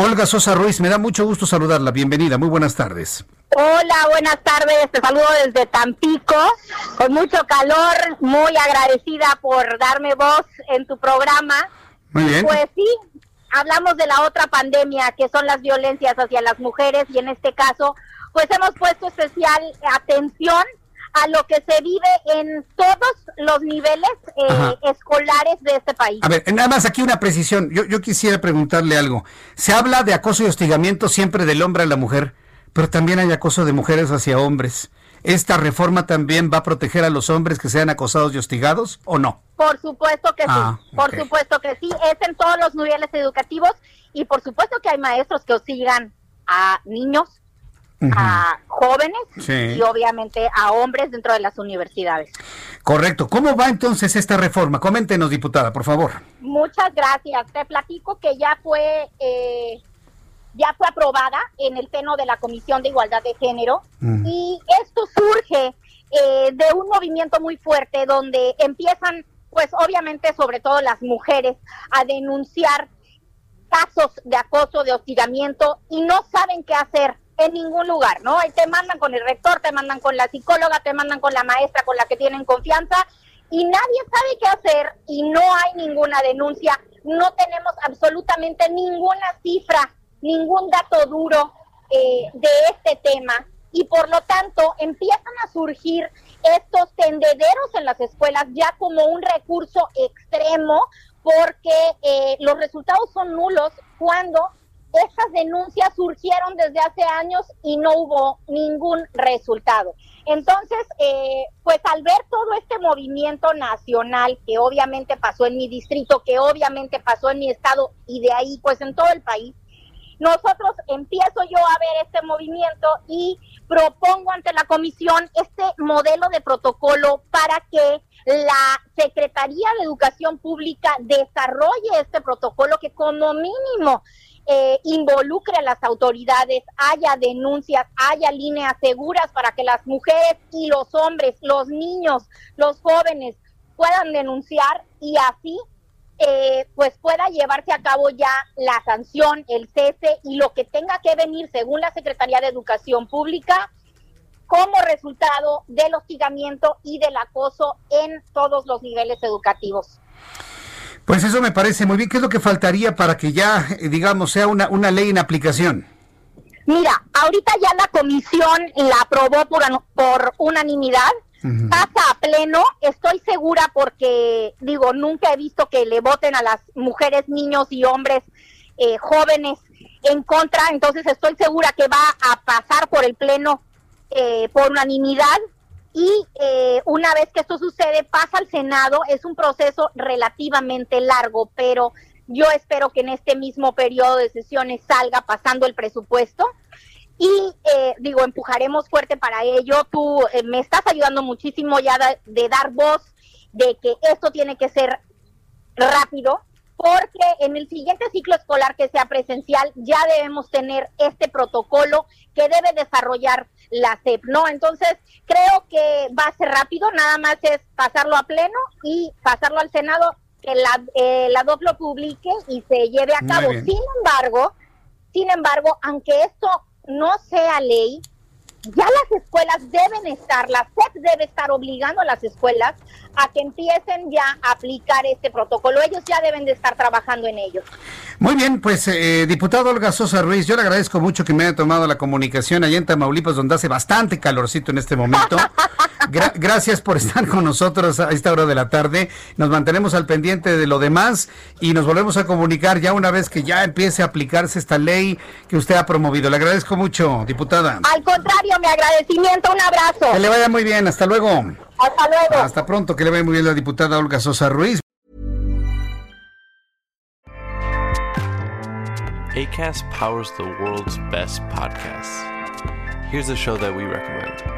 Olga Sosa Ruiz, me da mucho gusto saludarla. Bienvenida, muy buenas tardes. Hola, buenas tardes. Te saludo desde Tampico, con mucho calor, muy agradecida por darme voz en tu programa. Muy bien. Pues sí, hablamos de la otra pandemia, que son las violencias hacia las mujeres, y en este caso, pues hemos puesto especial atención a lo que se vive en todos los niveles eh, escolares de este país. A ver, nada más aquí una precisión. Yo, yo quisiera preguntarle algo. Se habla de acoso y hostigamiento siempre del hombre a la mujer, pero también hay acoso de mujeres hacia hombres. ¿Esta reforma también va a proteger a los hombres que sean acosados y hostigados o no? Por supuesto que Ah, sí, por ok. supuesto que sí, es en todos los niveles educativos y por supuesto que hay maestros que hostigan a niños, a jóvenes Sí. y obviamente a hombres dentro de las universidades. Correcto. ¿Cómo va entonces esta reforma? Coméntenos, diputada, por favor. Muchas gracias. Te platico que ya fue eh, ya fue aprobada en el seno de la Comisión de Igualdad de Género Mm. y esto surge eh, de un movimiento muy fuerte donde empiezan, pues obviamente sobre todo las mujeres, a denunciar casos de acoso, de hostigamiento y no saben qué hacer en ningún lugar, ¿no? Ahí te mandan con el rector, te mandan con la psicóloga, te mandan con la maestra con la que tienen confianza y nadie sabe qué hacer y no hay ninguna denuncia, no tenemos absolutamente ninguna cifra, ningún dato duro eh, de este tema y por lo tanto empiezan a surgir estos tendederos en las escuelas ya como un recurso extremo porque eh, los resultados son nulos cuando esas denuncias surgieron desde hace años y no hubo ningún resultado. Entonces, eh, pues al ver todo este movimiento nacional que obviamente pasó en mi distrito, que obviamente pasó en mi estado y de ahí pues en todo el país, nosotros empiezo yo a ver este movimiento y propongo ante la comisión este modelo de protocolo para que la Secretaría de Educación Pública desarrolle este protocolo que como mínimo eh, involucre a las autoridades, haya denuncias, haya líneas seguras para que las mujeres y los hombres, los niños, los jóvenes puedan denunciar y así eh, pues pueda llevarse a cabo ya la sanción, el cese y lo que tenga que venir según la Secretaría de Educación Pública como resultado del hostigamiento y del acoso en todos los niveles educativos. Pues eso me parece muy bien. ¿Qué es lo que faltaría para que ya, eh, digamos, sea una, una ley en aplicación? Mira, ahorita ya la comisión la aprobó por, por unanimidad, pasa a pleno, estoy segura porque, digo, nunca he visto que le voten a las mujeres, niños y hombres eh, jóvenes en contra, entonces estoy segura que va a pasar por el pleno eh, por unanimidad y eh, una vez que esto sucede pasa al Senado, es un proceso relativamente largo, pero yo espero que en este mismo periodo de sesiones salga pasando el presupuesto y eh, digo, empujaremos fuerte para ello. Tú eh, me estás ayudando muchísimo ya de, de dar voz de que esto tiene que ser rápido, porque en el siguiente ciclo escolar que sea presencial ya debemos tener este protocolo que debe desarrollar la SEP, ¿no? Entonces, creo que va a ser rápido, nada más es pasarlo a pleno y pasarlo al Senado, que la, eh, la lo publique y se lleve a cabo. Sin embargo, sin embargo, aunque esto no sea ley, ya las escuelas deben estar, la SEP debe estar obligando a las escuelas a que empiecen ya a aplicar este protocolo. Ellos ya deben de estar trabajando en ello. Muy bien, pues eh, diputado Olga Sosa Ruiz, yo le agradezco mucho que me haya tomado la comunicación allá en Tamaulipas, donde hace bastante calorcito en este momento. Gra- gracias por estar con nosotros a esta hora de la tarde. Nos mantenemos al pendiente de lo demás y nos volvemos a comunicar ya una vez que ya empiece a aplicarse esta ley que usted ha promovido. Le agradezco mucho, diputada. Al contrario, mi agradecimiento, un abrazo. Que le vaya muy bien, hasta luego. Hasta luego. Hasta pronto, que le vaya muy bien la diputada Olga Sosa Ruiz. ACAST powers the world's best podcasts. Here's a show that we recommend.